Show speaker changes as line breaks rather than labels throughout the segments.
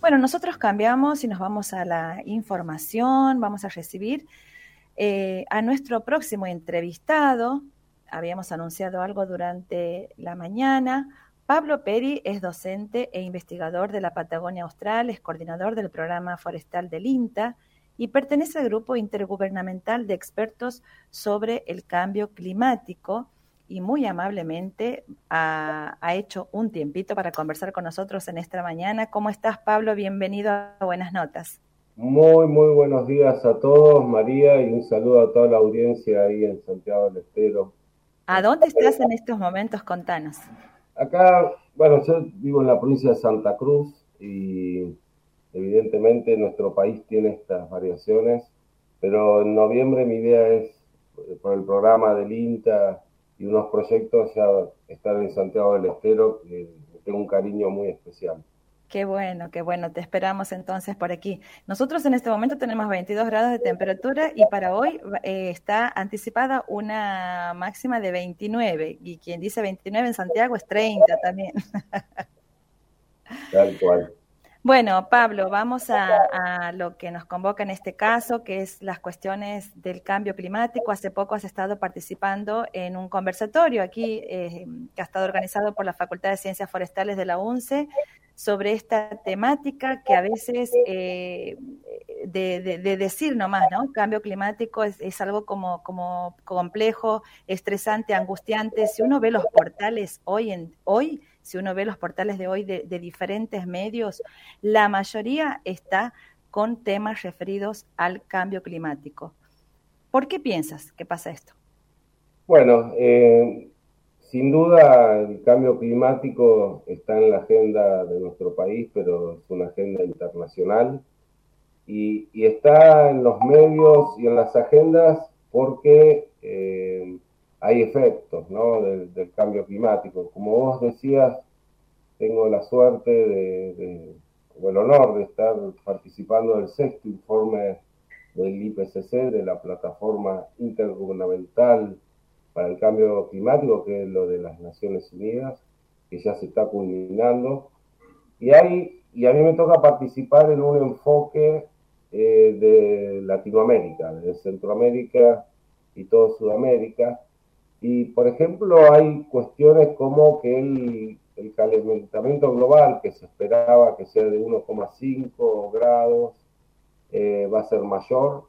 Bueno, nosotros cambiamos y nos vamos a la información, vamos a recibir eh, a nuestro próximo entrevistado. Habíamos anunciado algo durante la mañana. Pablo Peri es docente e investigador de la Patagonia Austral, es coordinador del programa forestal del INTA y pertenece al grupo intergubernamental de expertos sobre el cambio climático y muy amablemente ha, hecho un tiempito para conversar con nosotros en esta mañana. ¿Cómo estás, Pablo? Bienvenido a Buenas Notas.
Muy, muy buenos días a todos, María, y un saludo a toda la audiencia ahí en Santiago del Estero.
¿A dónde estás en estos momentos? Contanos.
Acá, bueno, yo vivo en la provincia de Santa Cruz y evidentemente nuestro país tiene estas variaciones, pero en noviembre mi idea es, por el programa del INTA, y unos proyectos ya están en Santiago del Estero, que tengo un cariño muy especial.
Qué bueno, qué bueno. Te esperamos entonces por aquí. Nosotros en este momento tenemos 22 grados de temperatura y para hoy eh, está anticipada una máxima de 29. Y quien dice 29 en Santiago es 30 también.
Tal cual.
Bueno, Pablo, vamos a, lo que nos convoca en este caso, que es las cuestiones del cambio climático. Hace poco has estado participando en un conversatorio aquí eh, que ha estado organizado por la Facultad de Ciencias Forestales de la UNCE sobre esta temática que a veces, eh, de, decir nomás, ¿no? Cambio climático es, es, algo como, como complejo, estresante, angustiante. Si uno ve los portales hoy, en, hoy si uno ve los portales de hoy de, diferentes medios, la mayoría está con temas referidos al cambio climático. ¿Por qué piensas que pasa esto?
Bueno, eh, sin duda el cambio climático está en la agenda de nuestro país, pero es una agenda internacional y, está en los medios y en las agendas porque eh, hay efectos del, cambio climático. Como vos decías, tengo la suerte de, o el honor de estar participando del sexto informe del IPCC, de la Plataforma Intergubernamental para el Cambio Climático, que es lo de las Naciones Unidas, que ya se está culminando. Y, hay, y a mí me toca participar en un enfoque eh, de Latinoamérica, de Centroamérica y todo Sudamérica, y, por ejemplo, hay cuestiones como que el, calentamiento global, que se esperaba que sea de 1,5 grados, eh, va a ser mayor.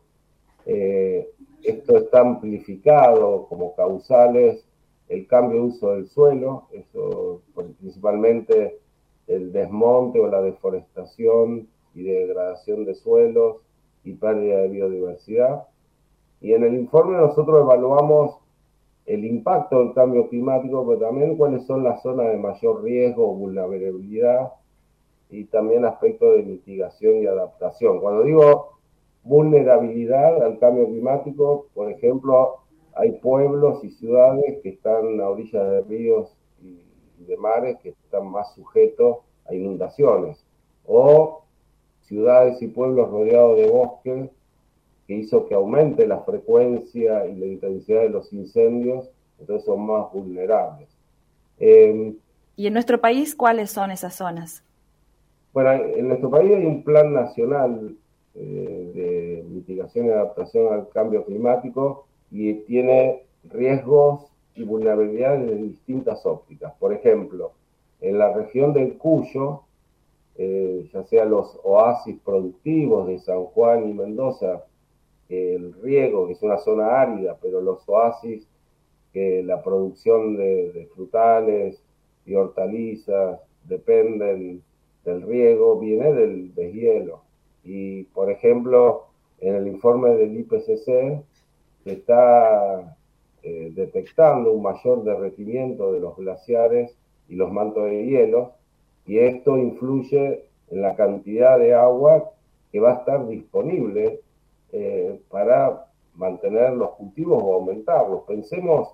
Eh, esto está amplificado como causales el cambio de uso del suelo, eso principalmente el desmonte o la deforestación y degradación de suelos y pérdida de biodiversidad. Y en el informe nosotros evaluamos el impacto del cambio climático, pero también cuáles son las zonas de mayor riesgo vulnerabilidad y también aspectos de mitigación y adaptación. Cuando digo vulnerabilidad al cambio climático, por ejemplo, hay pueblos y ciudades que están a orillas de ríos y de mares que están más sujetos a inundaciones, o ciudades y pueblos rodeados de bosques que hizo que aumente la frecuencia y la intensidad de los incendios, entonces son más vulnerables.
Em, ¿Y en nuestro país cuáles son esas zonas?
Bueno, en nuestro país hay un plan nacional eh, de mitigación y adaptación al cambio climático y tiene riesgos y vulnerabilidades de distintas ópticas. Por ejemplo, en la región del Cuyo, eh, ya sea los oasis productivos de San Juan y Mendoza, el riego, es una zona árida, pero los oasis, que la producción de, frutales y hortalizas dependen del riego, viene del deshielo. Y, por ejemplo, en el informe del IPCC se está eh, detectando un mayor derretimiento de los glaciares y los mantos de hielo, y esto influye en la cantidad de agua que va a estar disponible eh, para mantener los cultivos o aumentarlos. Pensemos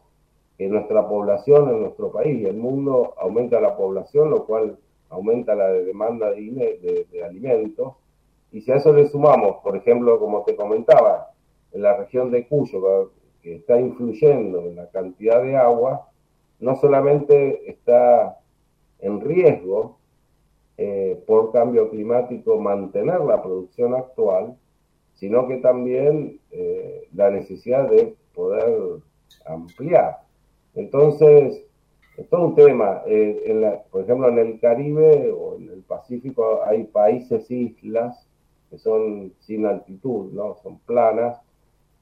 que nuestra población en nuestro país y el mundo aumenta la población, lo cual aumenta la demanda de, alimentos. Y si a eso le sumamos, por ejemplo, como te comentaba, en la región de Cuyo, que está influyendo en la cantidad de agua, no solamente está en riesgo eh, por cambio climático mantener la producción actual, sino que también eh, la necesidad de poder ampliar. Entonces, es todo un tema. Eh, por ejemplo, en el Caribe o en el Pacífico hay países, islas, que son sin altitud, ¿no? Son planas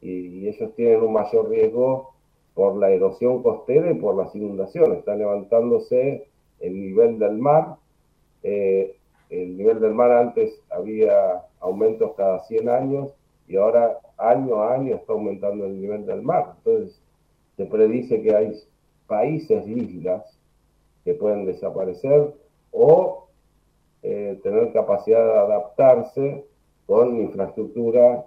y, ellos tienen un mayor riesgo por la erosión costera y por las inundaciones. Está levantándose el nivel del mar. Eh, el nivel del mar antes había aumentos cada 100 años y ahora año a año está aumentando el nivel del mar. Entonces, se predice que hay países, islas, que pueden desaparecer o eh, tener capacidad de adaptarse con infraestructura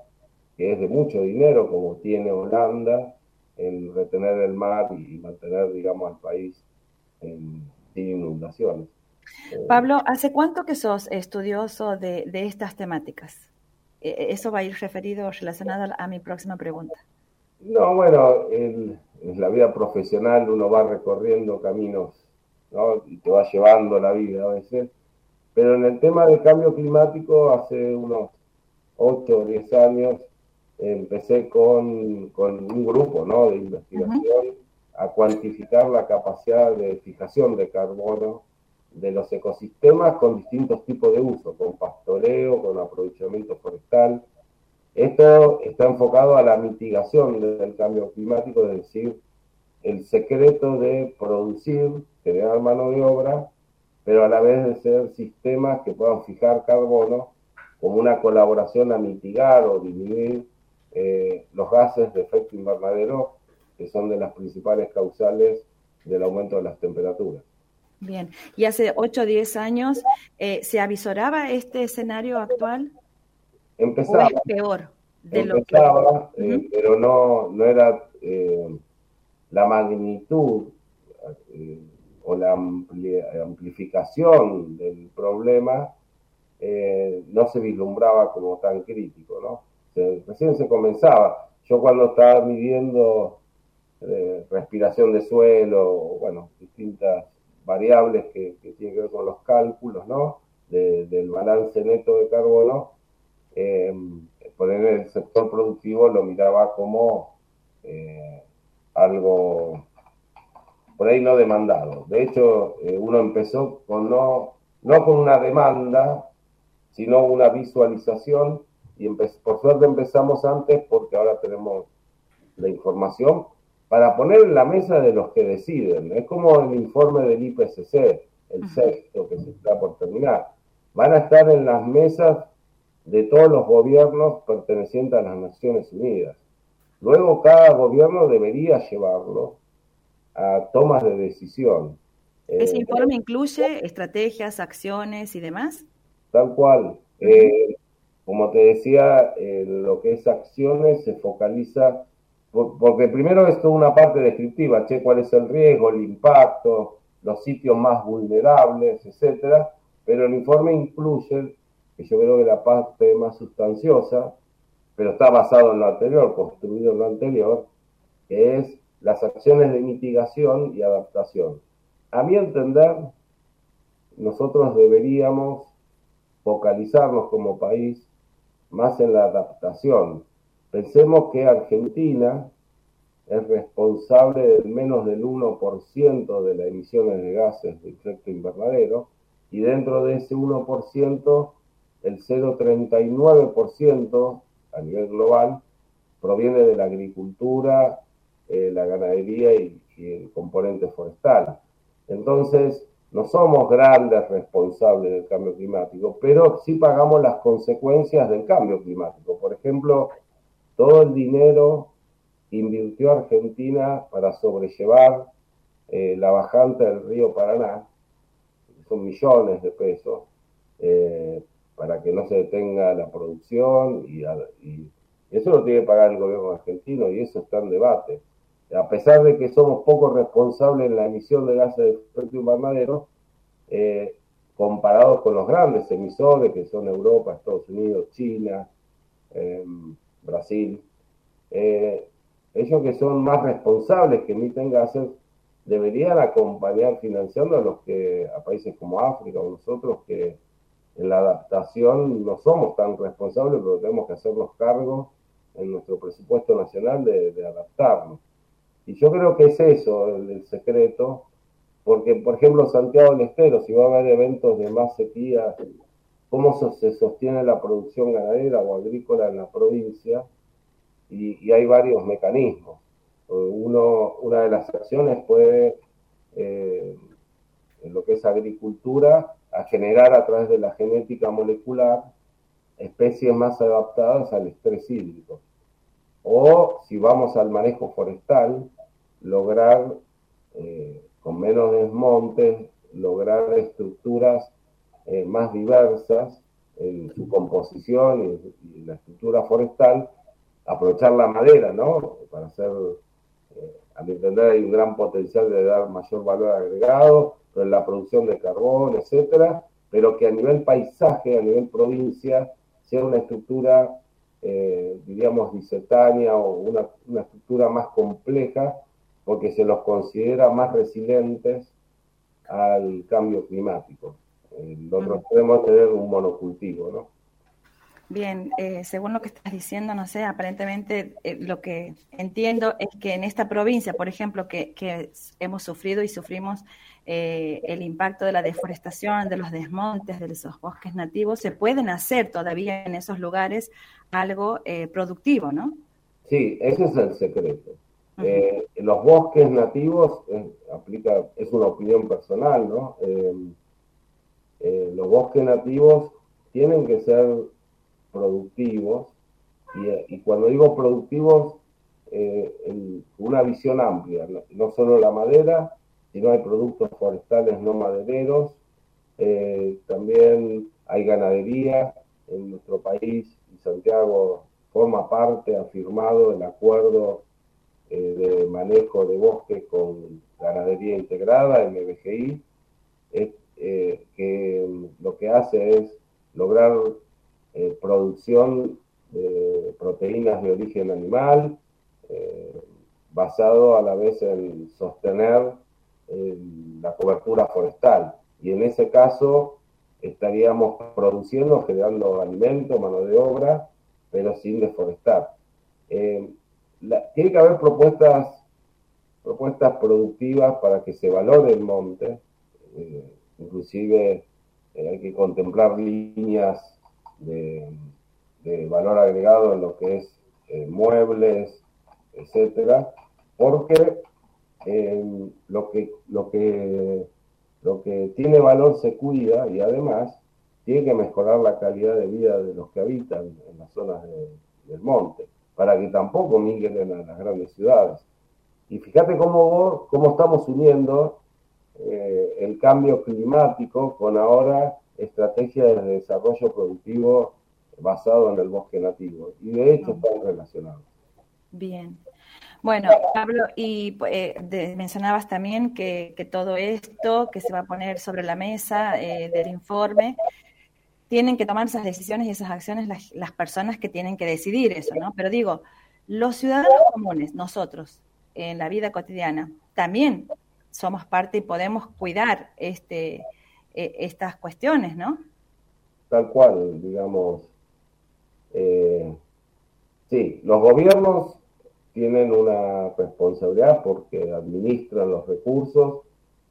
que es de mucho dinero, como tiene Holanda, en retener el mar y mantener, digamos, al país en, sin inundaciones.
Pablo, ¿hace cuánto que sos estudioso de, de estas temáticas? E, e, eso va a ir referido, relacionado a mi próxima pregunta.
No, bueno, en, la vida profesional uno va recorriendo caminos, ¿no? Y te va llevando la vida a veces. Pero en el tema del cambio climático, hace unos 8 o 10 años, empecé con, un grupo ¿no? de investigación a cuantificar la capacidad de fijación de carbono de los ecosistemas con distintos tipos de uso, con pastoreo, con aprovechamiento forestal. Esto está enfocado a la mitigación del cambio climático, es decir, el secreto de producir, generar mano de obra, pero a la vez de ser sistemas que puedan fijar carbono como una colaboración a mitigar o disminuir eh, los gases de efecto invernadero, que son de las principales causales del aumento de las temperaturas.
Bien, y hace 8 o 10 años, eh, ¿se avisoraba este escenario actual?
Empezaba.
¿O peor?
De empezaba, eh, pero no, no era la magnitud o la amplificación del problema, no se vislumbraba como tan crítico, ¿no? recién se comenzaba. Yo cuando estaba midiendo eh, respiración de suelo, bueno, distintas variables que, tienen que ver con los cálculos, ¿no? del balance neto de carbono, eh, por el sector productivo lo miraba como eh, algo por ahí no demandado. De hecho, eh, uno empezó con no, no con una demanda, sino una visualización y por suerte empezamos antes porque ahora tenemos la información para poner en la mesa de los que deciden. Es como el informe del IPCC, el sexto que se está por terminar. Van a estar en las mesas de todos los gobiernos pertenecientes a las Naciones Unidas. Luego cada gobierno debería llevarlo a tomas de decisión.
¿Ese eh, informe incluye estrategias, acciones y demás?
Tal cual. Eh, como te decía, lo que es acciones se focaliza, porque primero es toda una parte descriptiva, che, cuál es el riesgo, el impacto, los sitios más vulnerables, etcétera, pero el informe incluye, que yo creo que la parte más sustanciosa, pero está basado en lo anterior, construido en lo anterior, que es las acciones de mitigación y adaptación. A mi entender, nosotros deberíamos focalizarnos como país más en la adaptación. Pensemos que Argentina es responsable del menos del 1% de las emisiones de gases de efecto invernadero y dentro de ese 1%, el 0,39% a nivel global proviene de la agricultura, eh, la ganadería y el componente forestal. Entonces, no somos grandes responsables del cambio climático, pero sí pagamos las consecuencias del cambio climático. Por ejemplo, todo el dinero invirtió Argentina para sobrellevar eh, la bajante del río Paraná, son millones de pesos, eh, para que no se detenga la producción y, eso lo tiene que pagar el gobierno argentino y eso está en debate. A pesar de que somos poco responsables en la emisión de gases de efecto invernadero, eh, comparados con los grandes emisores que son Europa, Estados Unidos, China, em, Brasil, eh, ellos que son más responsables, que emiten gases, deberían acompañar financiando a los que, a países como África o nosotros que en la adaptación no somos tan responsables, pero tenemos que hacernos cargo en nuestro presupuesto nacional de, adaptarnos. Y yo creo que es eso el, secreto, porque por ejemplo Santiago del Estero, si va a haber eventos de más sequía, cómo se sostiene la producción ganadera o agrícola en la provincia, y, hay varios mecanismos. Uno, una de las acciones puede, eh, en lo que es agricultura, a generar a través de la genética molecular especies más adaptadas al estrés hídrico. O si vamos al manejo forestal, lograr eh, con menos desmontes, lograr estructuras eh, más diversas en su composición y, la estructura forestal, aprovechar la madera, ¿no? Para hacer, eh, a mi entender, hay un gran potencial de dar mayor valor agregado, en la producción de carbón, etcétera, pero que a nivel paisaje, a nivel provincia, sea una estructura, eh, diríamos, disetaria o una, una, estructura más compleja, porque se los considera más resilientes al cambio climático. Nosotros podemos tener un monocultivo, ¿no?
Bien, eh, según lo que estás diciendo, no sé, aparentemente eh, lo que entiendo es que en esta provincia, por ejemplo, que, que hemos sufrido y sufrimos eh, el impacto de la deforestación, de los desmontes, de esos bosques nativos, se pueden hacer todavía en esos lugares algo productivo, ¿no?
Sí, ese es el secreto. los bosques nativos, aplica, es una opinión personal, ¿no? los bosques nativos tienen que ser productivos, y, cuando digo productivos, eh, una visión amplia, no, solo la madera, sino hay productos forestales no madereros, eh, también hay ganadería en nuestro país y Santiago forma parte, ha firmado el acuerdo eh, de manejo de bosques con ganadería integrada, MBGI, que lo que hace es lograr eh, producción de proteínas de origen animal, eh, basado a la vez en sostener eh, la cobertura forestal. Y en ese caso estaríamos produciendo, generando alimento, mano de obra, pero sin deforestar. tiene que haber propuestas, propuestas productivas para que se valore el monte, inclusive hay que contemplar líneas de, valor agregado en lo que es eh, muebles, etcétera, porque eh, lo, que, lo, que, lo que tiene valor se cuida y además tiene que mejorar la calidad de vida de los que habitan en las zonas del monte, para que tampoco migren a las grandes ciudades. Y fíjate cómo, cómo estamos uniendo eh, el cambio climático con ahora estrategias de desarrollo productivo basado en el bosque nativo. Y de hecho están relacionados.
Bien. Bueno, Pablo, y eh, mencionabas también que, todo esto que se va a poner sobre la mesa eh, del informe, tienen que tomar esas decisiones y esas acciones las, las, personas que tienen que decidir eso, ¿no? Pero digo, los ciudadanos comunes, nosotros, en la vida cotidiana, también somos parte y podemos cuidar este, eh, estas cuestiones, ¿no?
Tal cual, digamos. Eh, sí, los gobiernos tienen una responsabilidad porque administran los recursos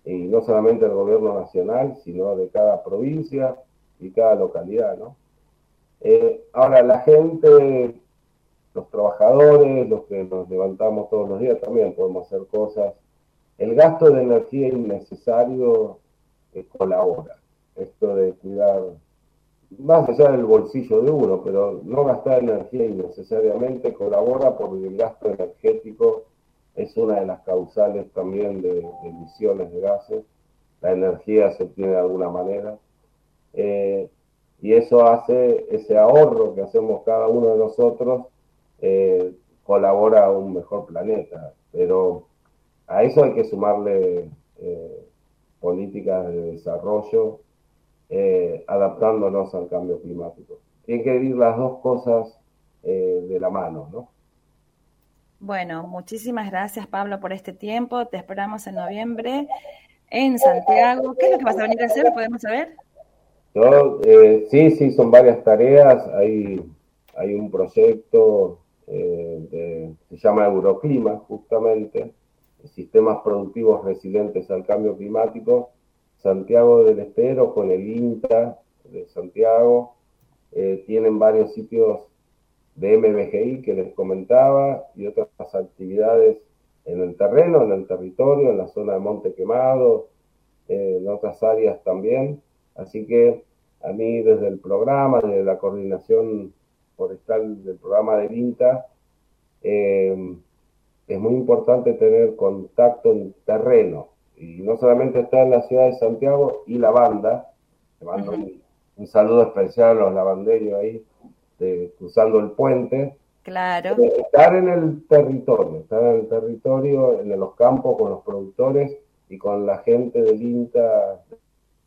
y no solamente el gobierno nacional, sino de cada provincia y cada localidad, ¿no? Eh, ahora, la gente, los trabajadores, los que nos levantamos todos los días, también podemos hacer cosas. El gasto de energía innecesario colabora. Esto de cuidar, más allá del bolsillo de uno, pero no gastar energía innecesariamente colabora porque el gasto energético es una de las causales también de, emisiones de gases. La energía se obtiene de alguna manera. Eh, y eso hace, ese ahorro que hacemos cada uno de nosotros, eh, colabora a un mejor planeta. Pero a eso hay que sumarle eh, políticas de desarrollo, eh, adaptándonos al cambio climático. Tienen que ir las dos cosas eh, de la mano, ¿no?
Bueno, muchísimas gracias Pablo por este tiempo. Te esperamos en noviembre en Santiago. ¿Qué es lo que vas a venir a hacer? ¿Podemos saber?
Yo, eh, sí, sí, son varias tareas. Hay, hay un proyecto eh, de, se llama Euroclima, justamente, sistemas productivos resilientes al cambio climático. Santiago del Estero con el INTA de Santiago eh, tienen varios sitios de MBGI que les comentaba y otras actividades en el terreno, en el territorio, en la zona de Monte Quemado, eh, en otras áreas también. Así que a mí desde el programa, desde la coordinación forestal del programa del INTA, eh, es muy importante tener contacto en terreno. Y no solamente estar en la ciudad de Santiago y la banda, le mando un, saludo especial a los lavanderos ahí, cruzando el puente.
Claro.
Estar en el territorio, estar en el territorio, en los campos, con los productores y con la gente del INTA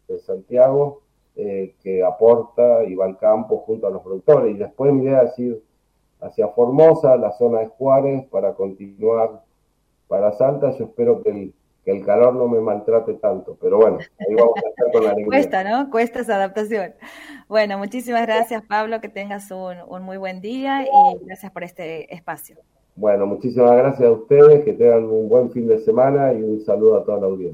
de Santiago, eh, que aporta y va al campo junto a los productores. Y después me idea decir hacia Formosa, la zona de Juárez, para continuar para Salta. Yo espero que el, que el calor no me maltrate tanto, pero bueno, ahí vamos a estar con la alegría.
Cuesta, ¿no? Cuesta esa adaptación. Bueno, muchísimas gracias, Pablo, que tengas un, un muy buen día y gracias por este espacio.
Bueno, muchísimas gracias a ustedes, que tengan un buen fin de semana y un saludo a toda la audiencia.